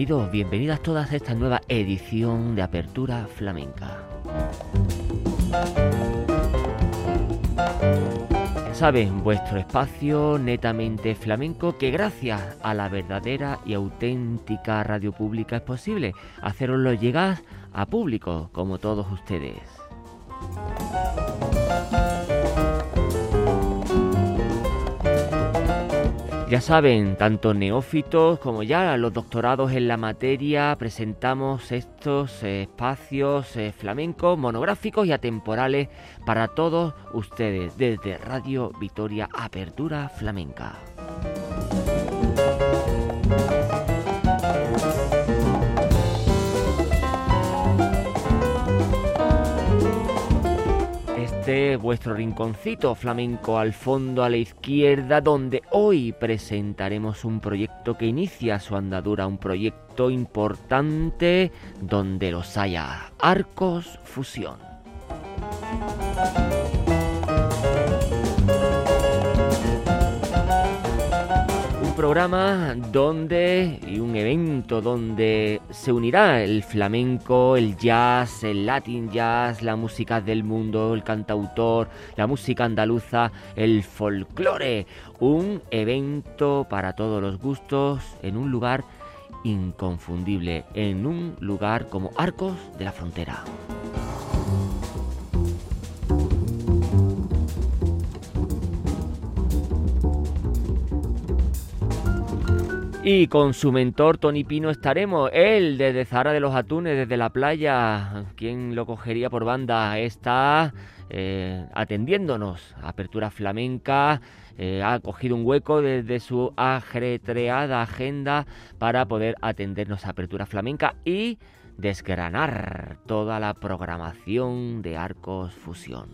Bienvenidos, bienvenidas todas a esta nueva edición de Apertura Flamenca. saben, vuestro espacio netamente flamenco que gracias a la verdadera y auténtica radio pública es posible haceroslo llegar a público como todos ustedes. Ya saben, tanto neófitos como ya los doctorados en la materia presentamos estos espacios eh, flamencos, monográficos y atemporales para todos ustedes desde Radio Vitoria Apertura Flamenca. Vuestro rinconcito flamenco al fondo a la izquierda, donde hoy presentaremos un proyecto que inicia su andadura, un proyecto importante donde los haya. Arcos Fusión. Programa donde y un evento donde se unirá el flamenco, el jazz, el latin jazz, la música del mundo, el cantautor, la música andaluza, el folclore. Un evento para todos los gustos en un lugar inconfundible, en un lugar como Arcos de la Frontera. Y con su mentor Tony Pino estaremos. Él desde Zara de los Atunes, desde la playa. ¿Quién lo cogería por banda? Está eh, atendiéndonos. Apertura flamenca. Eh, ha cogido un hueco desde su ajetreada agenda para poder atendernos a Apertura Flamenca y desgranar toda la programación de Arcos Fusión.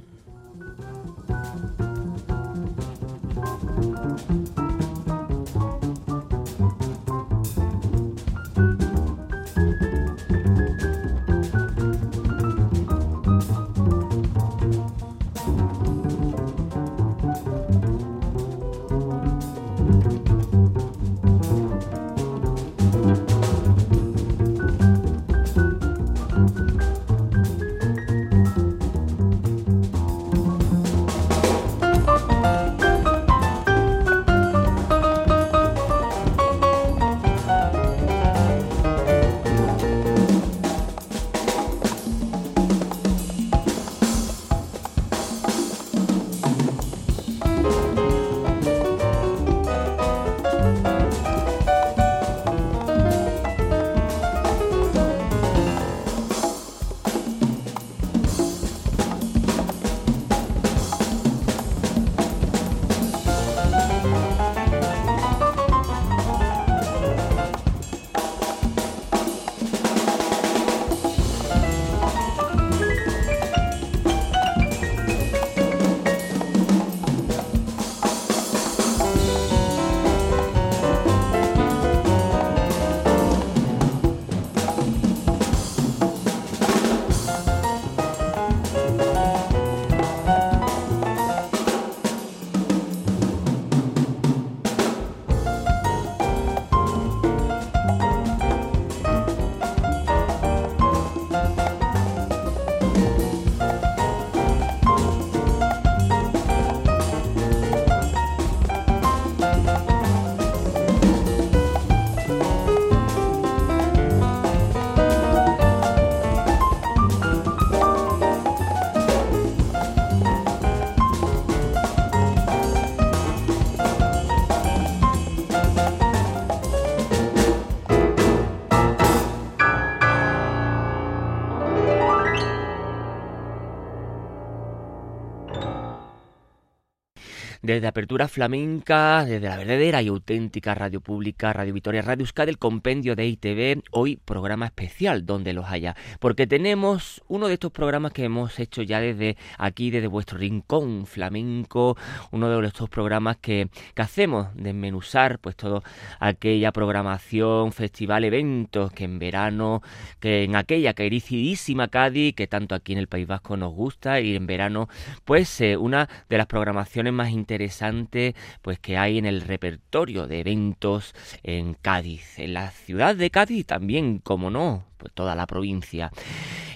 Desde Apertura Flamenca, desde la verdadera y auténtica radio pública, Radio Victoria, Radio Euskadi, el compendio de ITV, hoy programa especial donde los haya, porque tenemos uno de estos programas que hemos hecho ya desde aquí, desde vuestro rincón flamenco, uno de estos programas que, que hacemos, desmenuzar pues todo aquella programación, festival, eventos que en verano, que en aquella queridísima Cádiz, que tanto aquí en el País Vasco nos gusta, y en verano, pues eh, una de las programaciones más interesantes interesante pues que hay en el repertorio de eventos en Cádiz, en la ciudad de Cádiz también, como no, pues toda la provincia.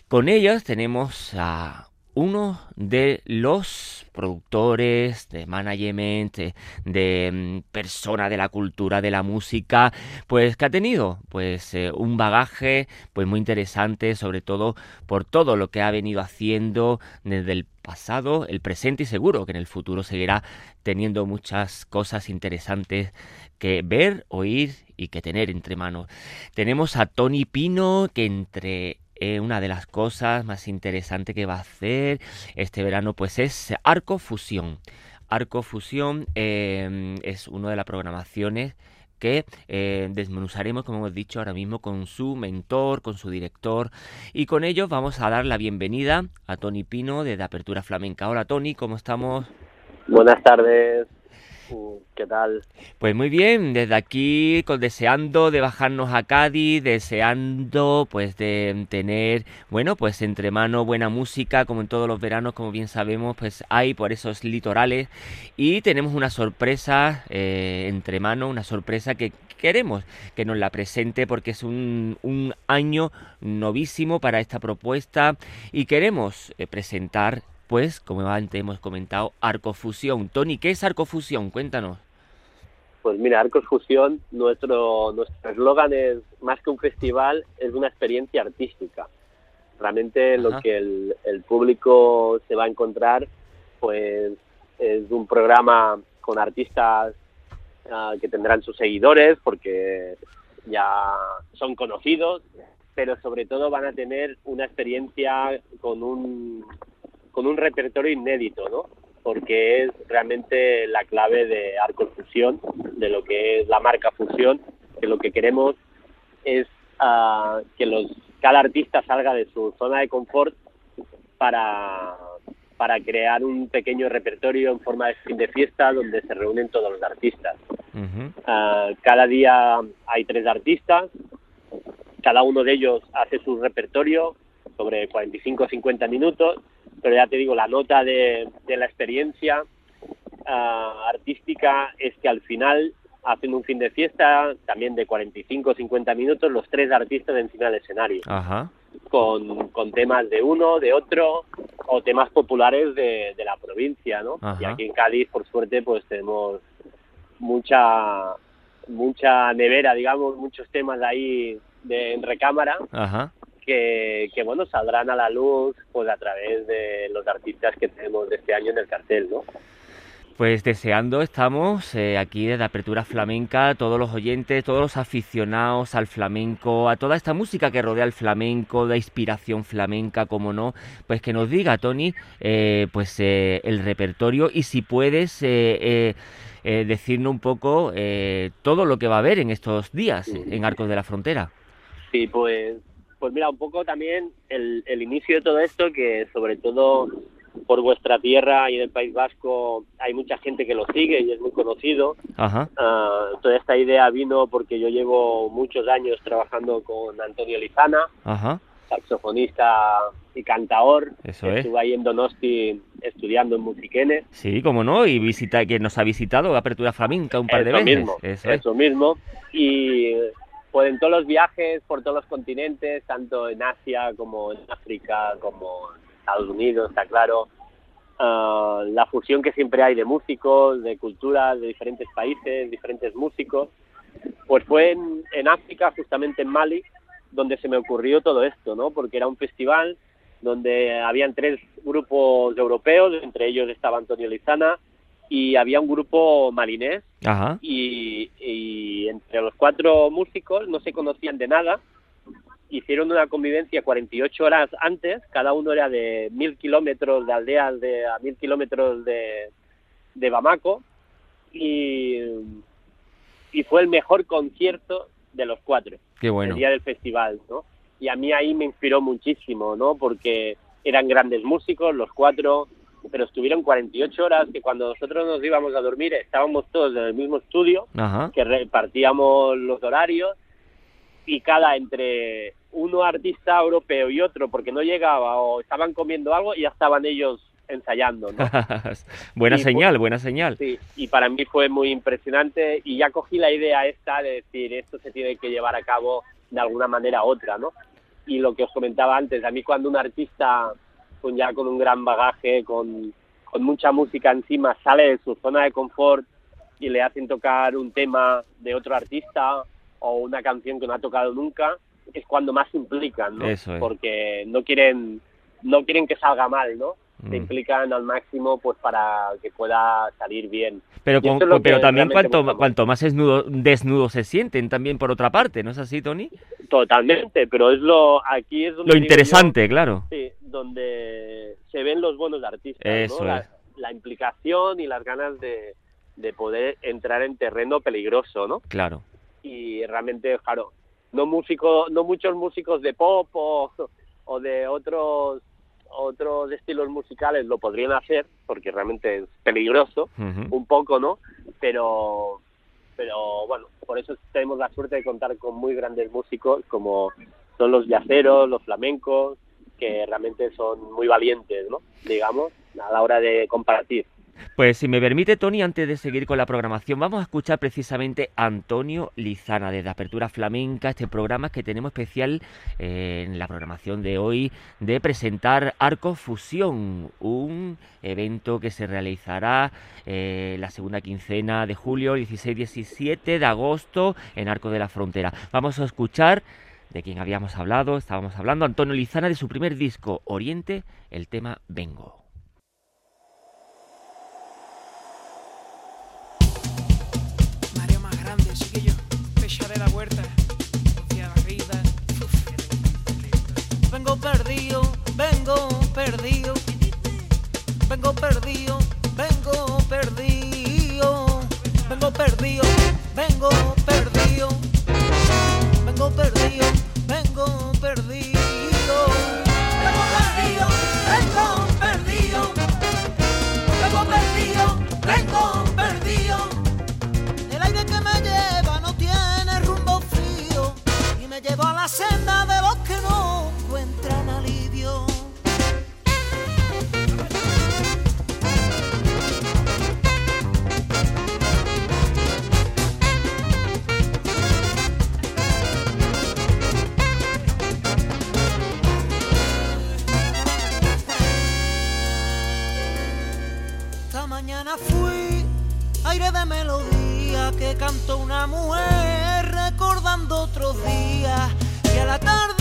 Con ellas tenemos a uno de los productores, de management, de, mm, persona de la cultura, de la música, pues que ha tenido pues eh, un bagaje pues muy interesante, sobre todo por todo lo que ha venido haciendo desde el pasado, el presente y seguro que en el futuro seguirá teniendo muchas cosas interesantes que ver, oír y que tener entre manos. Tenemos a Tony Pino que entre eh, una de las cosas más interesantes que va a hacer este verano pues es Arco Fusión. Arco Fusión em, es una de las programaciones que eh, desmenuzaremos, como hemos dicho ahora mismo, con su mentor, con su director. Y con ellos vamos a dar la bienvenida a Tony Pino de Apertura Flamenca. Hola Tony, ¿cómo estamos? Buenas tardes. ¿Qué tal? Pues muy bien, desde aquí con, deseando de bajarnos a Cádiz, deseando pues de tener, bueno, pues entre mano buena música, como en todos los veranos, como bien sabemos, pues hay por esos litorales y tenemos una sorpresa eh, entre mano, una sorpresa que queremos que nos la presente porque es un, un año novísimo para esta propuesta y queremos eh, presentar pues, como antes hemos comentado, Arcofusión. Tony, ¿qué es Arcofusión? Cuéntanos. Pues mira, Arcofusión, nuestro nuestro eslogan es más que un festival, es una experiencia artística. Realmente lo que el, público se va a encontrar, pues es un programa con artistas ah, que tendrán sus seguidores, porque ya son conocidos, pero sobre todo van a tener una experiencia con un con un repertorio inédito, ¿no? Porque es realmente la clave de Arco Fusión, de lo que es la marca Fusión, que lo que queremos es uh, que los cada artista salga de su zona de confort para, para crear un pequeño repertorio en forma de fin de fiesta donde se reúnen todos los artistas. Uh, cada día hay tres artistas, cada uno de ellos hace su repertorio sobre 45 o 50 minutos pero ya te digo, la nota de, la experiencia ah, artística es que al final hacen un fin de fiesta también de 45 o 50 minutos los tres artistas encima del escenario. Con, con, temas de uno, de otro o temas populares de, la provincia, ¿no? Y aquí en Cádiz, por suerte, pues tenemos mucha mucha nevera, digamos, muchos temas ahí de, en recámara. Ajá que, bueno, saldrán a la luz pues a través de los artistas que tenemos de este año en el cartel, ¿no? Pues deseando estamos eh, aquí desde Apertura Flamenca, todos los oyentes, todos los aficionados al flamenco, a toda esta música que rodea el flamenco, de inspiración flamenca, como no, pues que nos diga, Tony, eh, pues eh, el repertorio y si puedes decirnos un poco todo lo que va a haber en estos días en Arcos de la Frontera. Sí, pues pues mira, un poco también el, inicio de todo esto, que sobre todo por vuestra tierra y en el País Vasco hay mucha gente que lo sigue y es muy conocido. Ajá. Ah, toda esta idea vino porque yo llevo muchos años trabajando con Antonio Lizana, saxofonista y cantaor. Eso Estuve ahí en Donosti estudiando en Musiquene. Sí, como no, y visita que nos ha visitado Apertura Flamenca un par de veces. Mismo, eso, eso mismo. Y pues en todos los viajes por todos los continentes, tanto en Asia como en África, como en Estados Unidos, está claro, ah, la fusión que siempre hay de músicos, de culturas de diferentes países, diferentes músicos, pues fue en, en África, justamente en Mali, donde se me ocurrió todo esto, ¿no? Porque era un festival donde habían tres grupos europeos, entre ellos estaba Antonio Lizana, y había un grupo malinés Y, entre los cuatro músicos no se conocían de nada, hicieron una convivencia 48 horas antes, cada uno era de mil kilómetros de aldeas de, a mil kilómetros de, de Bamako, y, y fue el mejor concierto de los cuatro. Qué bueno. El día del festival, ¿no? Y a mí ahí me inspiró muchísimo, ¿no? Porque eran grandes músicos, los cuatro, pero estuvieron 48 horas que cuando nosotros nos íbamos a dormir estábamos todos en el mismo estudio, que repartíamos los horarios y cada entre uno artista europeo y otro porque no llegaba o estaban comiendo algo y ya estaban ellos ensayando. ¿no? buena señal, buena señal. Sí, y para mí fue muy impresionante y ya cogí la idea esta de decir esto se tiene que llevar a cabo de alguna manera u otra, ¿no? Y lo que os comentaba antes, a mí cuando un artista con ya con un gran bagaje, con, con mucha música encima, sale de su zona de confort y le hacen tocar un tema de otro artista o una canción que no ha tocado nunca, es cuando más se implican, ¿no? Porque no quieren, no quieren que salga mal, ¿no? Se mm. implican al máximo pues para que pueda salir bien. Pero, pero también cuanto, cuanto más desnudo, desnudo se sienten también por otra parte, ¿no es así, Tony? Totalmente, pero es lo aquí es lo interesante, claro. Sí, donde se ven los buenos artistas, ¿no? la, la, implicación y las ganas de, de poder entrar en terreno peligroso, ¿no? Claro y realmente, claro, no músico, no muchos músicos de pop o, o de otros otros estilos musicales lo podrían hacer porque realmente es peligroso un poco no pero pero bueno por eso tenemos la suerte de contar con muy grandes músicos como son los yaceros los flamencos que realmente son muy valientes no digamos a la hora de compartir pues si me permite, Tony, antes de seguir con la programación, vamos a escuchar precisamente a Antonio Lizana desde Apertura Flamenca, este programa que tenemos especial eh, en la programación de hoy de presentar Arco Fusión, un evento que se realizará eh, la segunda quincena de julio, 16-17 de agosto, en Arco de la Frontera. Vamos a escuchar de quien habíamos hablado, estábamos hablando, Antonio Lizana, de su primer disco, Oriente, el tema Vengo. Vengo vengo perdido. Vengo perdido, vengo perdido. Vengo perdido, vengo perdido. Vengo perdido, vengo perdido. Vengo perdido, vengo perdido. Vengo perdido. El aire que me lleva no tiene rumbo frío y me lleva a la senda de los que no aire de melodía que cantó una mujer recordando otros días. Y a la tarde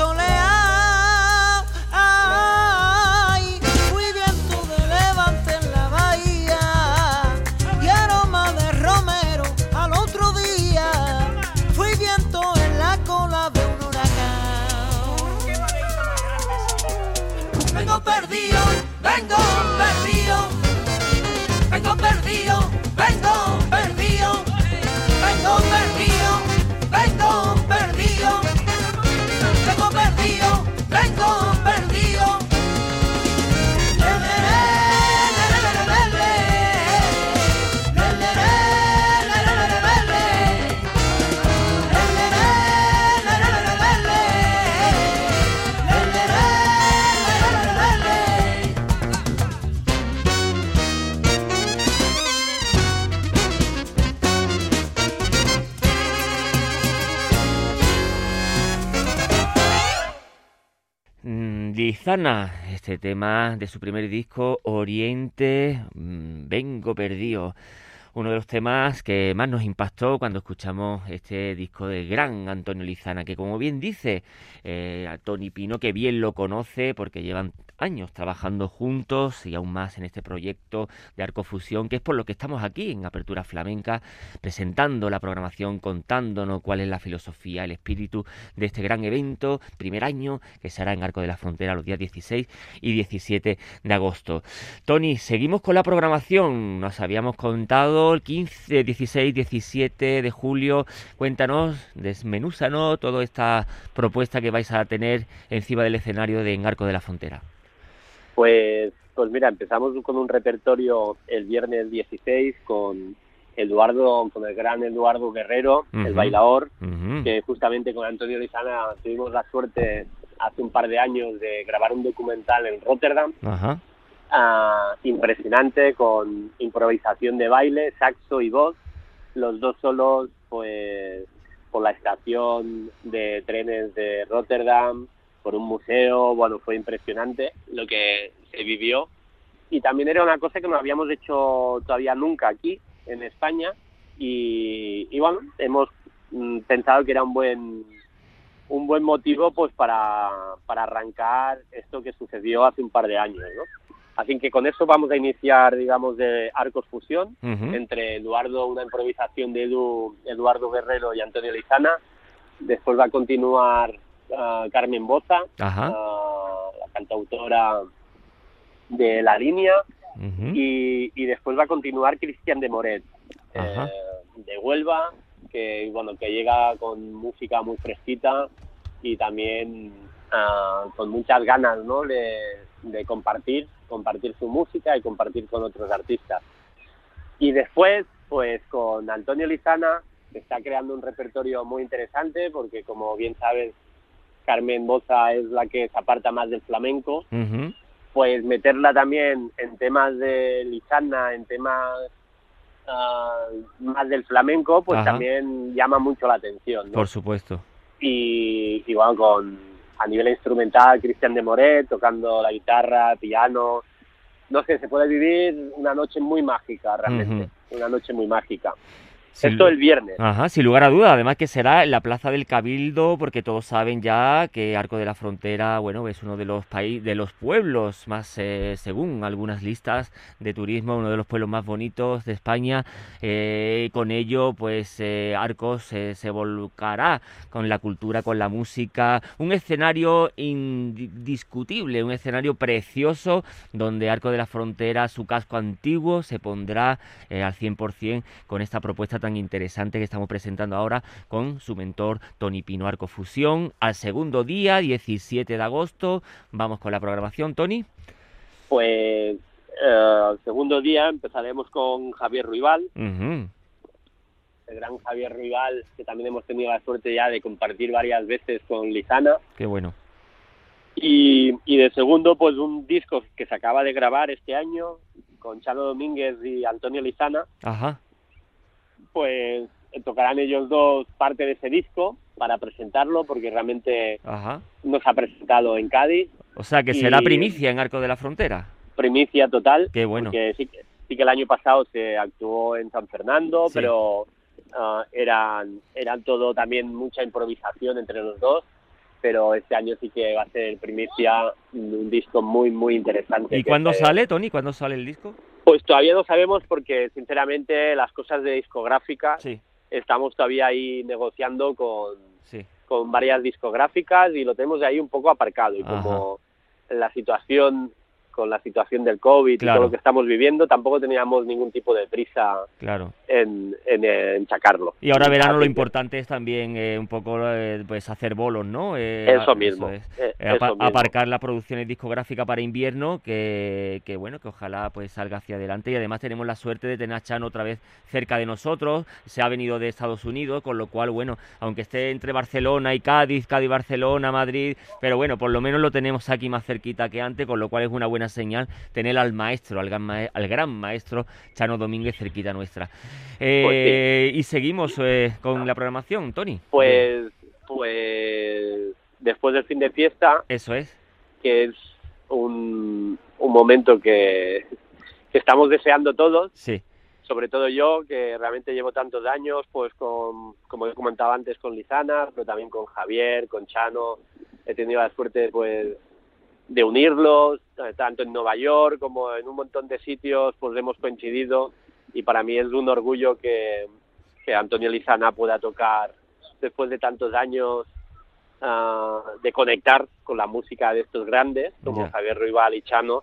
soleado. Este tema de su primer disco, Oriente, mm, Vengo Perdido. Uno de los temas que más nos impactó cuando escuchamos este disco de gran Antonio Lizana, que como bien dice eh, a Tony Pino, que bien lo conoce porque llevan años trabajando juntos y aún más en este proyecto de Arcofusión, que es por lo que estamos aquí en Apertura Flamenca, presentando la programación, contándonos cuál es la filosofía, el espíritu de este gran evento, primer año, que será en Arco de la Frontera los días 16 y 17 de agosto. Tony, seguimos con la programación, nos habíamos contado el 15, 16, 17 de julio, cuéntanos, desmenúzanos toda esta propuesta que vais a tener encima del escenario de En Arco de la Frontera. Pues, pues mira, empezamos con un repertorio el viernes 16 con Eduardo, con el gran Eduardo Guerrero, el bailador, que justamente con Antonio Lizana tuvimos la suerte hace un par de años de grabar un documental en Rotterdam, ah, impresionante, con improvisación de baile, saxo y voz, los dos solos, pues, por la estación de trenes de Rotterdam, por un museo, bueno, fue impresionante lo que se vivió. Y también era una cosa que no habíamos hecho todavía nunca aquí, en España, y, y bueno, hemos mm, pensado que era un buen un buen motivo pues para, para arrancar esto que sucedió hace un par de años, ¿no? Así que con eso vamos a iniciar, digamos, de Arcos Fusión, Ujú. entre Eduardo, una improvisación de Edu, Eduardo Guerrero y Antonio Lizana. Después va a continuar Carmen Boza, Ajá. la cantautora de La Línea, y, y después va a continuar Cristian de Moret, eh, de Huelva, que bueno que llega con música muy fresquita y también ah, con muchas ganas ¿no? de, de compartir, compartir su música y compartir con otros artistas. Y después, pues con Antonio Lizana, que está creando un repertorio muy interesante, porque como bien sabes, Carmen Boza es la que se aparta más del flamenco, pues meterla también en temas de Lizana, en temas ah, más del flamenco, pues Ajá. también llama mucho la atención. ¿no? Por supuesto. Y, y bueno, con a nivel instrumental, Cristian de Moret tocando la guitarra, piano. No sé, se puede vivir una noche muy mágica, realmente. Una noche muy mágica. Sin- Esto el viernes. Ajá, sin lugar a duda. Además que será en la Plaza del Cabildo, porque todos saben ya que Arco de la Frontera, bueno, es uno de los países, de los pueblos más, eh, según algunas listas de turismo, uno de los pueblos más bonitos de España. Eh, con ello, pues eh, Arcos se volcará con la cultura, con la música, un escenario indiscutible, un escenario precioso donde Arco de la Frontera, su casco antiguo, se pondrá eh, al 100% con esta propuesta tan interesante que estamos presentando ahora con su mentor Tony Pino Arco Fusión. Al segundo día, 17 de agosto, vamos con la programación, Tony. Pues eh, el segundo día empezaremos con Javier Ruibal, el gran Javier Ruibal, que también hemos tenido la suerte ya de compartir varias veces con Lizana. Qué bueno. Y, y de segundo, pues un disco que se acaba de grabar este año con Chano Domínguez y Antonio Lizana, Ajá. Pues tocarán ellos dos parte de ese disco para presentarlo, porque realmente Ajá. no se ha presentado en Cádiz, O sea que será primicia en Arco de la Frontera. primicia total, Qué bueno. porque sí, que- sí que el año pasado se actuó en San Fernando, Sí. pero ah, eran, eran todo también mucha improvisación entre los dos, pero este año sí que va a ser primicia, un disco muy, muy interesante. ¿Y cuándo sale, Tony? ¿Cuándo sale el disco? Pues todavía no sabemos porque sinceramente las cosas de discográfica Sí, estamos todavía ahí negociando con, sí. con varias discográficas y lo tenemos ahí un poco aparcado y Ajá. como la situación con la situación del COVID y todo lo que estamos viviendo, tampoco teníamos ningún tipo de prisa Claro. en, en, eh, en sacarlo. Y ahora verano lo importante es también eh, un poco eh, pues hacer bolos, ¿no? Eh, Eso es. eh, apa- eso mismo. aparcar las producciones discográficas para invierno, que, que bueno, que ojalá pues salga hacia adelante y además tenemos la suerte de tener a Chano otra vez cerca de nosotros, se ha venido de Estados Unidos, con lo cual, bueno, aunque esté entre Barcelona y Cádiz, Cádiz-Barcelona, Madrid, pero bueno, por lo menos lo tenemos aquí más cerquita que antes, con lo cual es una buena señal tener al maestro, al gran, mae- al gran maestro Chano Domínguez cerquita nuestra. Eh, Y seguimos eh, con la programación, Tony. Pues, pues después del fin de fiesta, Eso es. que es un, un momento que, que estamos deseando todos, Sí, sobre todo yo, que realmente llevo tantos años, pues con, como he comentado antes, con Lizana, pero también con Javier, con Chano, he tenido la suerte pues de unirlos, tanto en Nueva York como en un montón de sitios, pues hemos coincidido y para mí es un orgullo que, que Antonio Lizana pueda tocar después de tantos años ah, de conectar con la música de estos grandes, como. Javier Ruibal y Chano,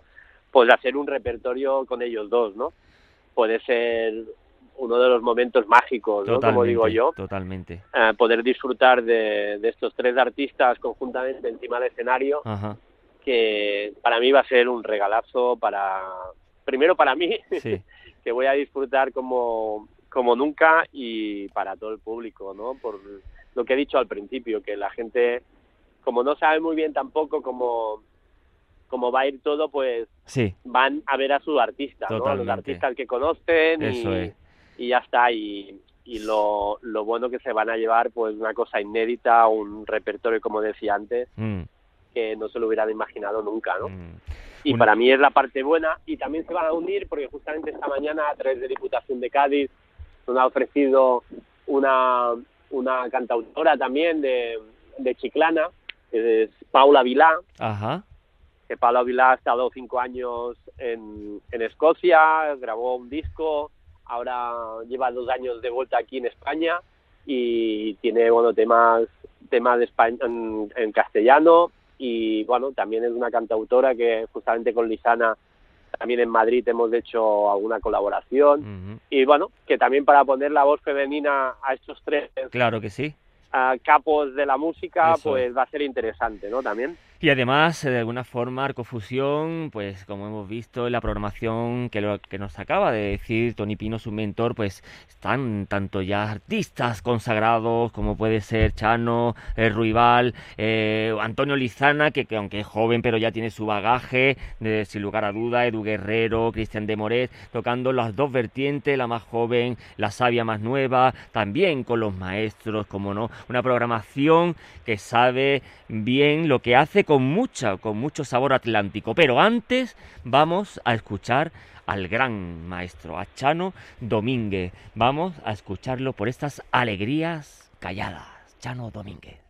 pues hacer un repertorio con ellos dos, ¿no? Puede ser uno de los momentos mágicos, ¿no? totalmente. Como digo yo, Totalmente. eh, poder disfrutar de, de estos tres artistas conjuntamente encima del escenario, Ajá. Que para mí va a ser un regalazo para, primero para mí, Sí, que voy a disfrutar como, como nunca y para todo el público, ¿no? Por lo que he dicho al principio, que la gente, como no sabe muy bien tampoco cómo, cómo va a ir todo, pues sí, van a ver a su artista, ¿no? A los artistas que conocen eso y, es. y ya está. Y, y lo, lo bueno que se van a llevar, pues una cosa inédita, un repertorio, como decía antes, Mm, que no se lo hubieran imaginado nunca, ¿no? mm. Y Una- para mí es la parte buena y también se van a unir porque justamente esta mañana a través de Diputación de Cádiz nos ha ofrecido una, una cantautora también de, de Chiclana, que es Paula Vilá, Ajá. que Paula Vilá ha estado cinco años en, en Escocia, grabó un disco, ahora lleva dos años de vuelta aquí en España y tiene bueno temas temas de España, en, en castellano y bueno también es una cantautora que justamente con Lisana también en Madrid hemos hecho alguna colaboración y bueno que también para poner la voz femenina a estos tres Claro que sí. capos de la música Eso pues es. va a ser interesante no también Y además, eh, de alguna forma, Arcofusión, pues como hemos visto en la programación que, lo, que nos acaba de decir Tony Pino, su mentor, pues están tanto ya artistas consagrados como puede ser Chano, eh, Ruibal, eh, Antonio Lizana, que, que aunque es joven pero ya tiene su bagaje, sin lugar a duda, Edu Guerrero, Cristian de Moret, tocando las dos vertientes, la más joven, la sabia más nueva, también con los maestros, como no, una programación que sabe bien lo que hace con mucha, con mucho sabor atlántico. Pero antes vamos a escuchar al gran maestro, a Chano Domínguez. Vamos a escucharlo por estas alegrías calladas. Chano Domínguez.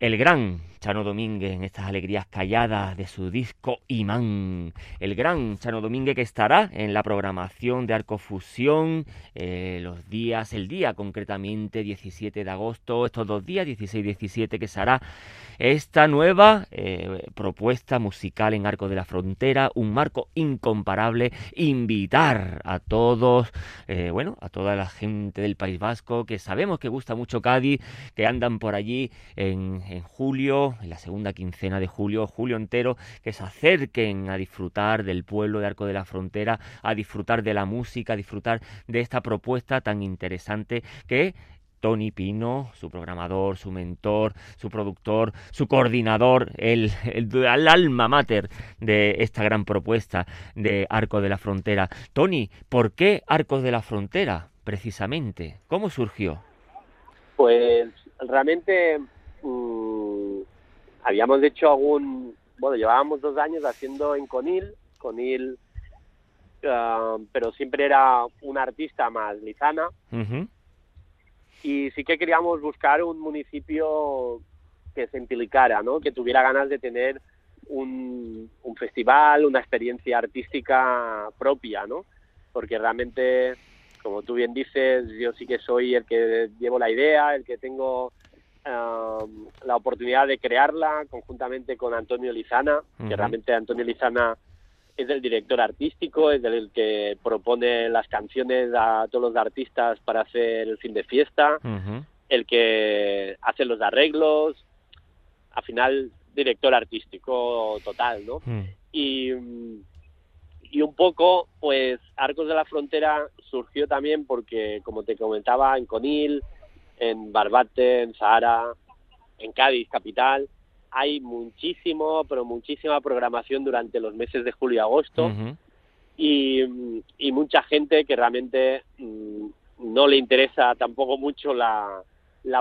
El gran Chano Domínguez en estas alegrías calladas de su disco Imán. El gran Chano Domínguez que estará en la programación de Arcofusión eh, los días, el día concretamente 17 de agosto, estos dos días, 16 y 17, que será esta nueva eh, propuesta musical en Arco de la Frontera, un marco incomparable, invitar a todos, eh, bueno, a toda la gente del País Vasco, que sabemos que gusta mucho Cádiz, que andan por allí en, en julio, en la segunda quincena de julio, julio entero, que se acerquen a disfrutar del pueblo de Arco de la Frontera, a disfrutar de la música, a disfrutar de esta propuesta tan interesante que Tony Pino, su programador, su mentor, su productor, su coordinador, el, alma mater de esta gran propuesta de Arco de la Frontera. Tony, ¿por qué Arcos de la Frontera, precisamente? ¿Cómo surgió? Pues realmente mm, habíamos hecho algún, bueno, llevábamos dos años haciendo en Conil, Conil, ah, pero siempre era un artista más lizana y sí que queríamos buscar un municipio que se implicara, ¿no? que tuviera ganas de tener un, un festival, una experiencia artística propia, ¿no? porque realmente, como tú bien dices, yo sí que soy el que llevo la idea, el que tengo um, la oportunidad de crearla conjuntamente con Antonio Lizana, que realmente Antonio Lizana es el director artístico, es el que propone las canciones a todos los artistas para hacer el fin de fiesta, el que hace los arreglos, al final director artístico total, ¿no? Mm. Y, y un poco, pues Arcos de la Frontera surgió también porque, como te comentaba, en Conil, en Barbate, en Sahara, en Cádiz, capital, hay muchísimo, pero muchísima programación durante los meses de julio y agosto. Y, mucha gente que realmente mm, no le interesa tampoco mucho la,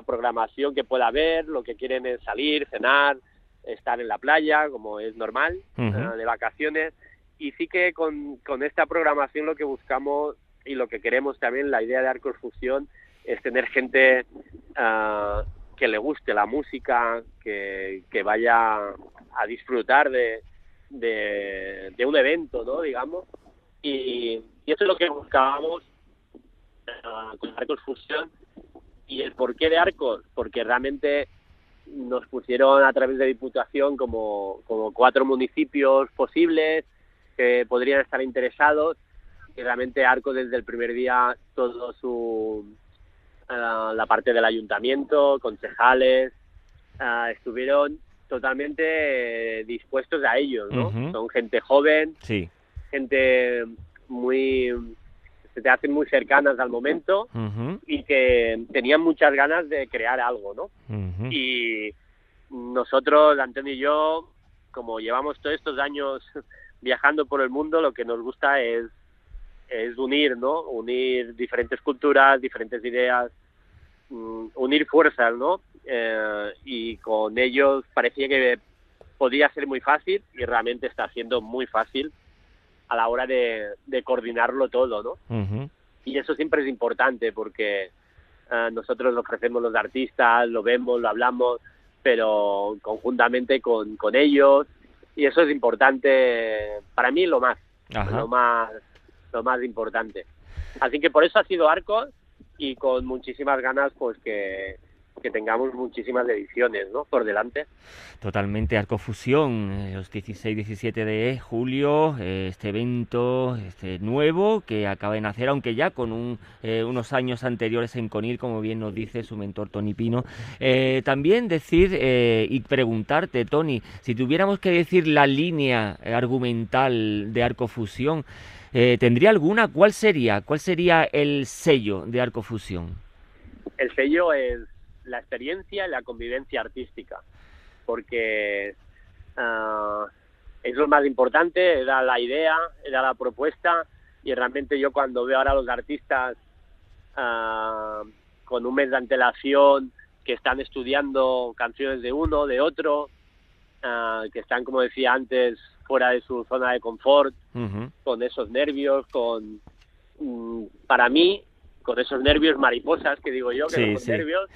programación que pueda haber, lo que quieren es salir, cenar, estar en la playa, como es normal, eh, de vacaciones. Y sí que con, con esta programación lo que buscamos y lo que queremos también, la idea de Arcos Fusión, es tener gente uh, que le guste la música, que, vaya a disfrutar de, de, un evento, ¿no? Digamos. Y, eso es lo que buscábamos uh, con Arcos Fusión. ¿Y el porqué de Arcos? Porque realmente nos pusieron a través de Diputación como, como cuatro municipios posibles que podrían estar interesados y realmente Arcos desde el primer día todo su la parte del ayuntamiento, concejales, ah, estuvieron totalmente dispuestos a ellos, ¿no? Son gente joven, sí. gente muy se te hacen muy cercanas al momento y que tenían muchas ganas de crear algo, ¿no? Y nosotros, Antonio y yo, como llevamos todos estos años viajando por el mundo, lo que nos gusta es es unir, ¿no? Unir diferentes culturas, diferentes ideas, mm, unir fuerzas, ¿no? Eh, y con ellos parecía que podía ser muy fácil y realmente está siendo muy fácil a la hora de, coordinarlo todo, ¿no? Y eso siempre es importante porque eh, nosotros lo ofrecemos los artistas, lo vemos, lo hablamos, pero conjuntamente con, con ellos y eso es importante para mí lo más, lo más lo más importante. Así que por eso ha sido Arcos y con muchísimas ganas pues que, que tengamos muchísimas ediciones ¿no? por delante. Totalmente, Arcofusión, eh, los 16-17 de julio, eh, este evento este nuevo que acaba de nacer, aunque ya con un, eh, unos años anteriores en Conil, como bien nos dice su mentor Tony Pino. también decir y preguntarte, Tony, si tuviéramos que decir la línea argumental de Arcofusión, eh, ¿Tendría alguna? ¿Cuál sería? ¿Cuál sería el sello de Arcofusión? El sello es la experiencia y la convivencia artística, porque ah, es lo más importante, era la idea, era la propuesta, y realmente yo cuando veo ahora a los artistas uh, con un mes de antelación, que están estudiando canciones de uno, de otro, ah, que están, como decía antes, fuera de su zona de confort, con esos nervios, con, mm, para mí, con esos nervios mariposas que digo yo, que son nervios.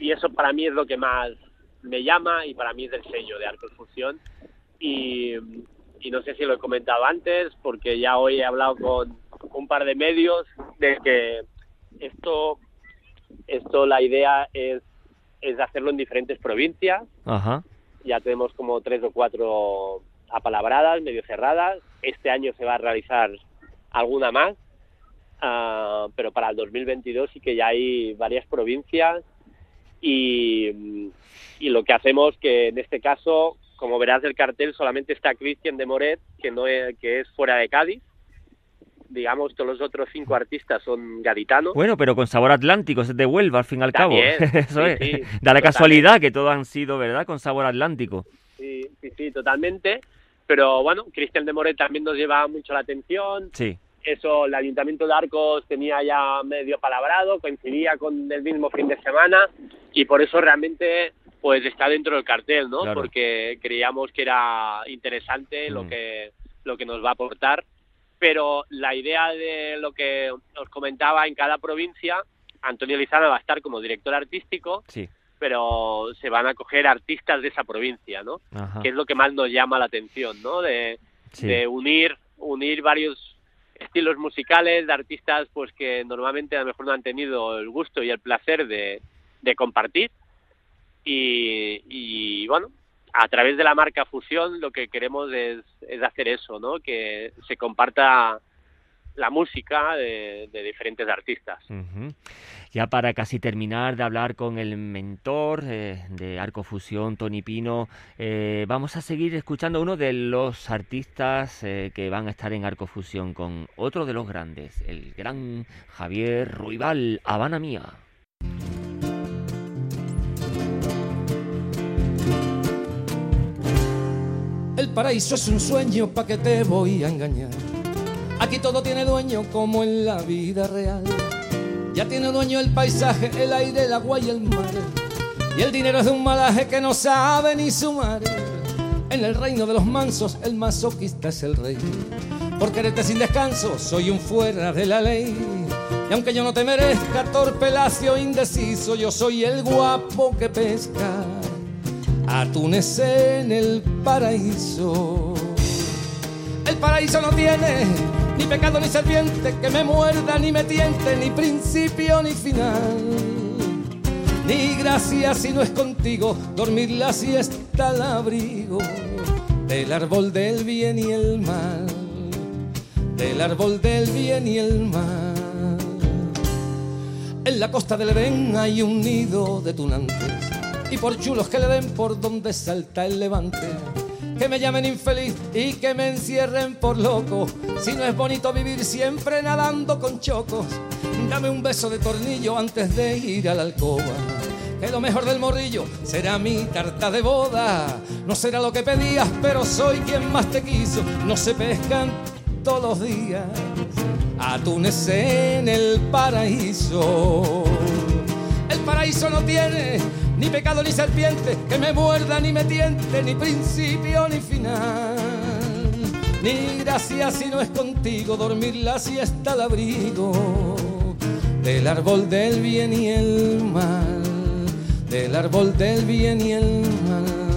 Y eso para mí es lo que más me llama y para mí es el sello de Arcos Fusión. Y, y no sé si lo he comentado antes, porque ya hoy he hablado con un par de medios de que esto, esto la idea es, es hacerlo en diferentes provincias. Ajá. Ya tenemos como tres o cuatro apalabradas, medio cerradas. Este año se va a realizar alguna más, ah, pero para el 2022 sí que ya hay varias provincias y, y lo que hacemos que en este caso, como verás del cartel, solamente está Cristian de Moret, que, no es, que es fuera de Cádiz, digamos, todos los otros cinco artistas son gaditanos. Bueno, pero con sabor atlántico, es de Huelva al fin y al También, cabo. Eso sí, es. sí, da la casualidad que todos han sido, ¿verdad? Con sabor atlántico. Sí, sí, sí, totalmente. Pero bueno, Cristian de Moret también nos lleva mucho la atención. Sí. Eso, el Ayuntamiento de Arcos tenía ya medio palabrado, coincidía con el mismo fin de semana y por eso realmente pues está dentro del cartel, ¿no? Claro. Porque creíamos que era interesante lo Mm. que lo que nos va a aportar, pero la idea de lo que os comentaba en cada provincia, Antonio Lizana va a estar como director artístico, Sí. Pero se van a coger artistas de esa provincia, ¿no? Ajá. Que es lo que más nos llama la atención, ¿no? De, Sí. de unir unir varios estilos musicales de artistas pues que normalmente a lo mejor no han tenido el gusto y el placer de, de compartir y, y, bueno a través de la marca Fusión lo que queremos es, es hacer eso no que se comparta la música de, de diferentes artistas Ujú. Ya para casi terminar de hablar con el mentor eh, de Arcofusión, Tony Pino, eh, vamos a seguir escuchando uno de los artistas eh, que van a estar en Arcofusión con otro de los grandes, el gran Javier Ruibal, Habana Mía. El paraíso es un sueño, ¿pa' que te voy a engañar? Aquí todo tiene dueño como en la vida real. Ya tiene dueño el paisaje, el aire, el agua y el mar. Y el dinero es de un malaje que no sabe ni sumar. En el reino de los mansos, el masoquista es el rey. Por quererte sin descanso, soy un fuera de la ley. Y aunque yo no te merezca, torpe, lacio, indeciso, yo soy el guapo que pesca atunes en el paraíso. El paraíso no tiene ni pecado ni serpiente que me muerda ni me tiente, ni principio ni final. Ni gracia si no es contigo, dormir la siesta al abrigo del árbol del bien y el mal, del árbol del bien y el mal. En la costa del Edén hay un nido de tunantes y por chulos que le den por donde salta el levante. Que me llamen infeliz y que me encierren por loco. Si no es bonito vivir siempre nadando con chocos, dame un beso de tornillo antes de ir a la alcoba. Que lo mejor del morrillo será mi tarta de boda. No será lo que pedías, pero soy quien más te quiso. No se pescan todos los días atunes en el paraíso. El paraíso no tiene ni pecado ni serpiente que me muerda ni me tiente, ni principio ni final. Ni gracia si no es contigo dormir la siesta al abrigo del árbol del bien y el mal, del árbol del bien y el mal.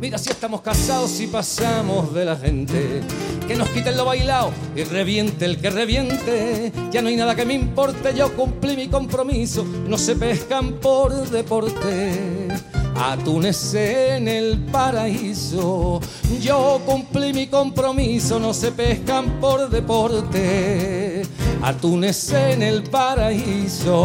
Mira si estamos casados y pasamos de la gente. Que nos quiten lo bailado y reviente el que reviente. Ya no hay nada que me importe, yo cumplí mi compromiso. No se pescan por deporte. Atunes en el paraíso. Yo cumplí mi compromiso, no se pescan por deporte. Atunes en el paraíso.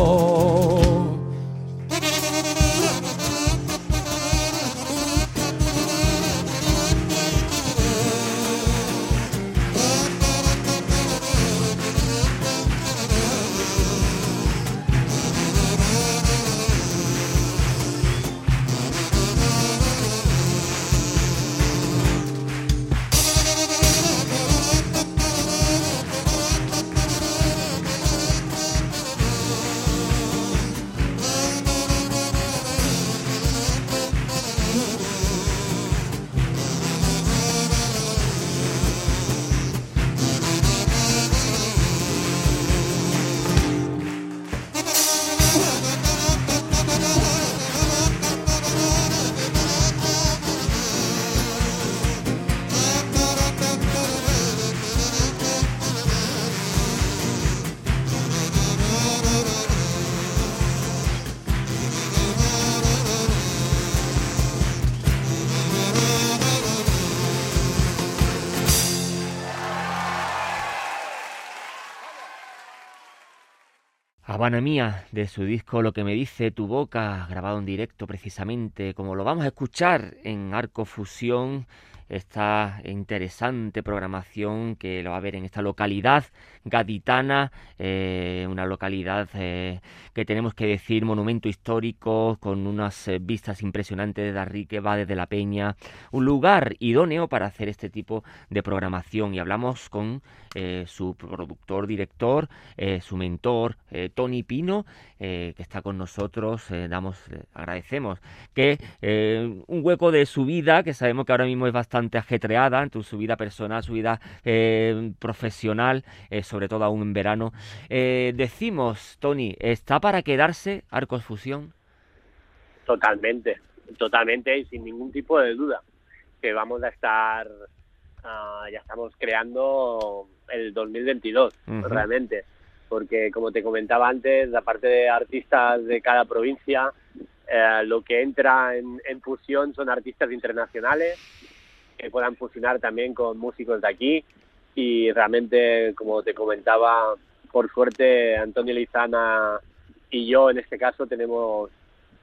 Habana Mía, de su disco Lo que me dice tu boca, grabado en directo precisamente, como lo vamos a escuchar en Arco Fusión esta interesante programación que lo va a ver en esta localidad gaditana, eh, una localidad eh, que tenemos que decir monumento histórico con unas eh, vistas impresionantes de Darri que va desde la Peña, un lugar idóneo para hacer este tipo de programación y hablamos con su productor, director, su mentor, Tony Pino, que está con nosotros, damos, agradecemos que un hueco de su vida, que sabemos que ahora mismo es bastante ajetreada en su vida personal, su vida eh, profesional, eh, sobre todo aún en verano. Eh, decimos, Tony, ¿está para quedarse Arcos Fusión? Totalmente, totalmente y sin ningún tipo de duda que vamos a estar, ah, ya estamos creando el 2022, realmente porque como te comentaba antes, aparte de artistas de cada provincia, lo que entra en, fusión son artistas internacionales que puedan fusionar también con músicos de aquí y realmente, como te comentaba, por suerte Antonio Lizana y yo en este caso tenemos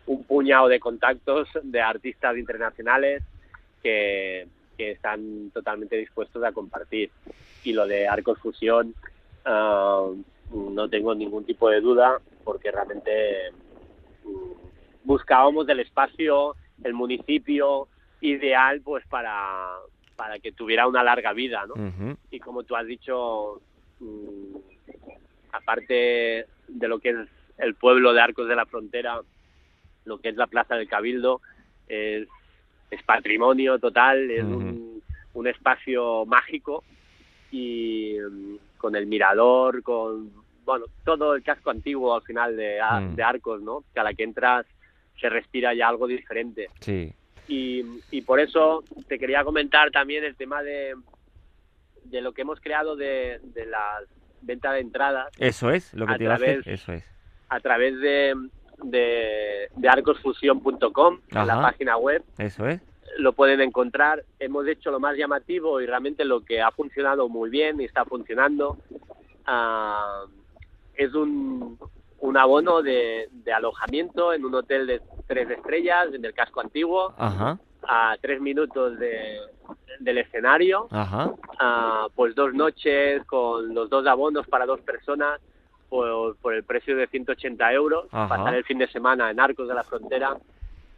un puñado de contactos de artistas internacionales que, están totalmente dispuestos a compartir. Y lo de Arcos Fusión ah, no tengo ningún tipo de duda porque realmente mm, buscábamos el espacio, el municipio, ideal pues para, para que tuviera una larga vida, ¿no? Y como tú has dicho, mm, aparte de lo que es el pueblo de Arcos de la Frontera, lo que es la Plaza del Cabildo, es, es patrimonio total, es un, un, espacio mágico y mm, con el mirador, con bueno, todo el casco antiguo al final de, mm. de Arcos, ¿no? Que a la que entras se respira ya algo diferente. Sí. Y, y por eso te quería comentar también el tema de, de lo que hemos creado de, de la venta de entradas. Eso es, lo que te través, eso es. A través de, de, de arcosfusión.com, la página web. Eso es. Lo pueden encontrar. Hemos hecho lo más llamativo y realmente lo que ha funcionado muy bien y está funcionando uh, es un, un abono de, de, alojamiento en un hotel de tres estrellas en el casco antiguo, a tres minutos de, del escenario, pues dos noches con los dos abonos para dos personas por, por el precio de 180 euros, pasar el fin de semana en Arcos de la Frontera.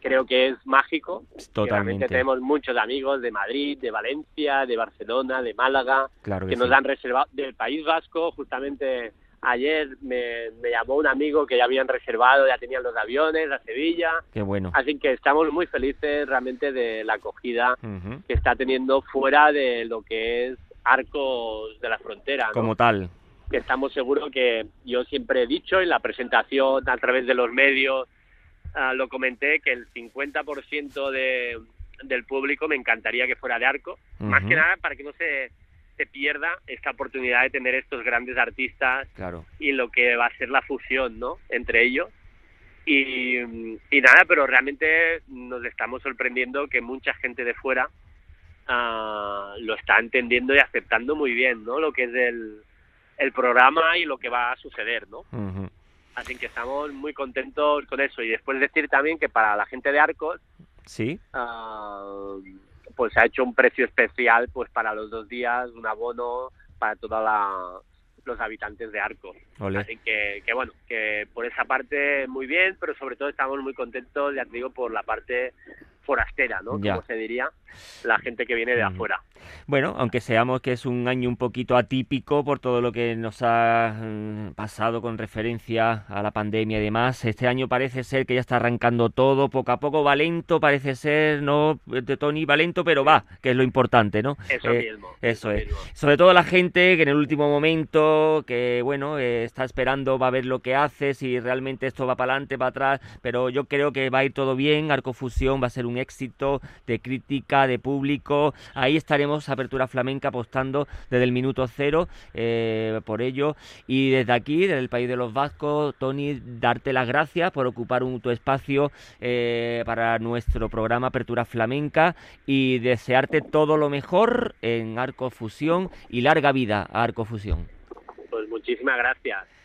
Creo que es mágico. Totalmente. tenemos muchos amigos de Madrid, de Valencia, de Barcelona, de Málaga, que, nos han reservado del País Vasco, justamente Ayer me, llamó un amigo que ya habían reservado, ya tenían los aviones a Sevilla. Qué bueno. Así que estamos muy felices realmente de la acogida que está teniendo fuera de lo que es Arcos de la Frontera. Como tal. Que estamos seguros que yo siempre he dicho en la presentación a través de los medios, ah, lo comenté, que el 50% de, del público me encantaría que fuera de Arco. Más que nada para que no se se pierda esta oportunidad de tener estos grandes artistas claro. y lo que va a ser la fusión ¿no? entre ellos. Y, nada, pero realmente nos estamos sorprendiendo que mucha gente de fuera ah, lo está entendiendo y aceptando muy bien ¿no? lo que es el, el programa y lo que va a suceder. ¿no? Así que estamos muy contentos con eso. Y después decir también que para la gente de Arcos, sí. Uh, pues se ha hecho un precio especial pues para los dos días, un abono para todos los habitantes de Arco. Así que, que, bueno, que por esa parte muy bien, pero sobre todo estamos muy contentos, ya te digo, por la parte forastera, ¿no? Como se diría, la gente que viene de afuera. Bueno, aunque seamos que es un año un poquito atípico por todo lo que nos ha mm, pasado con referencia a la pandemia y demás, este año parece ser que ya está arrancando todo, poco a poco va lento, parece ser, ¿no? De Tony va lento, pero va, que es lo importante, ¿no? Eso eh, mismo. Eso, es. Sobre todo la gente que en el último momento, que bueno, eh, está esperando, va a ver lo que hace, si realmente esto va para adelante, para atrás, pero yo creo que va a ir todo bien, Arcofusión va a ser un éxito de crítica, de público. Ahí estaremos, Apertura Flamenca, apostando desde el minuto cero eh, por ello. Y desde aquí, desde el País de los Vascos, Tony, darte las gracias por ocupar un, tu espacio eh, para nuestro programa Apertura Flamenca y desearte todo lo mejor en Arco Fusión y larga vida a Arco Fusión. Pues muchísimas gracias.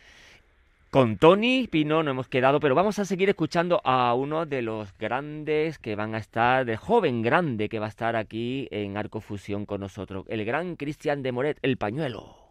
Con Tony Pino no hemos quedado, pero vamos a seguir escuchando a uno de los grandes que van a estar, de joven grande que va a estar aquí en Arcofusión con nosotros, el gran Cristian de Moret, el pañuelo.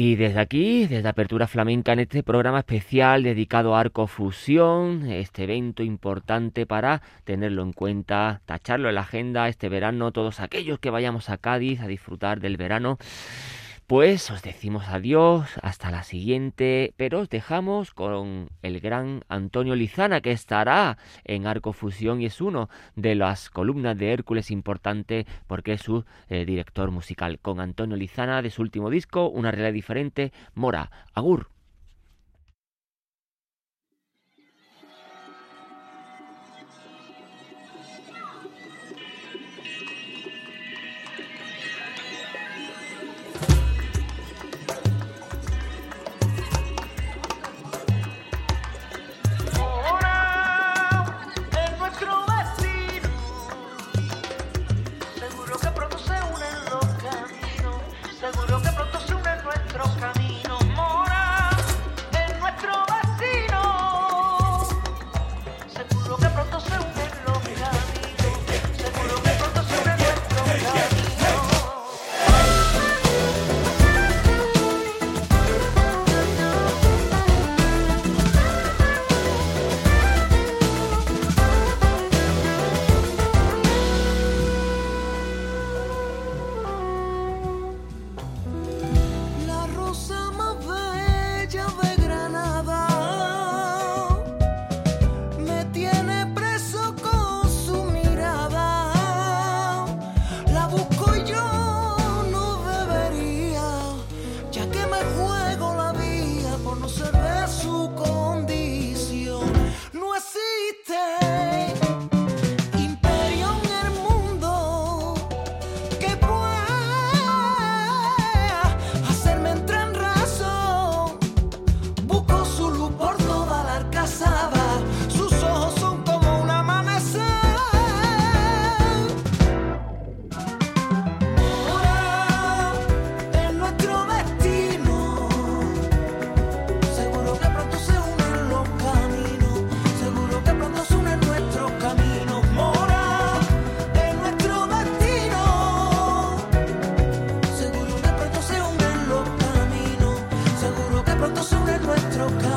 Y desde aquí, desde Apertura Flamenca, en este programa especial dedicado a Arco Fusión, este evento importante para tenerlo en cuenta, tacharlo en la agenda este verano, todos aquellos que vayamos a Cádiz a disfrutar del verano. Pues os decimos adiós, hasta la siguiente, pero os dejamos con el gran Antonio Lizana que estará en Arcofusión y es uno de las columnas de Hércules importante porque es su eh, director musical. Con Antonio Lizana de su último disco, Una realidad diferente, Mora, Agur. pronto sobre nuestro camino.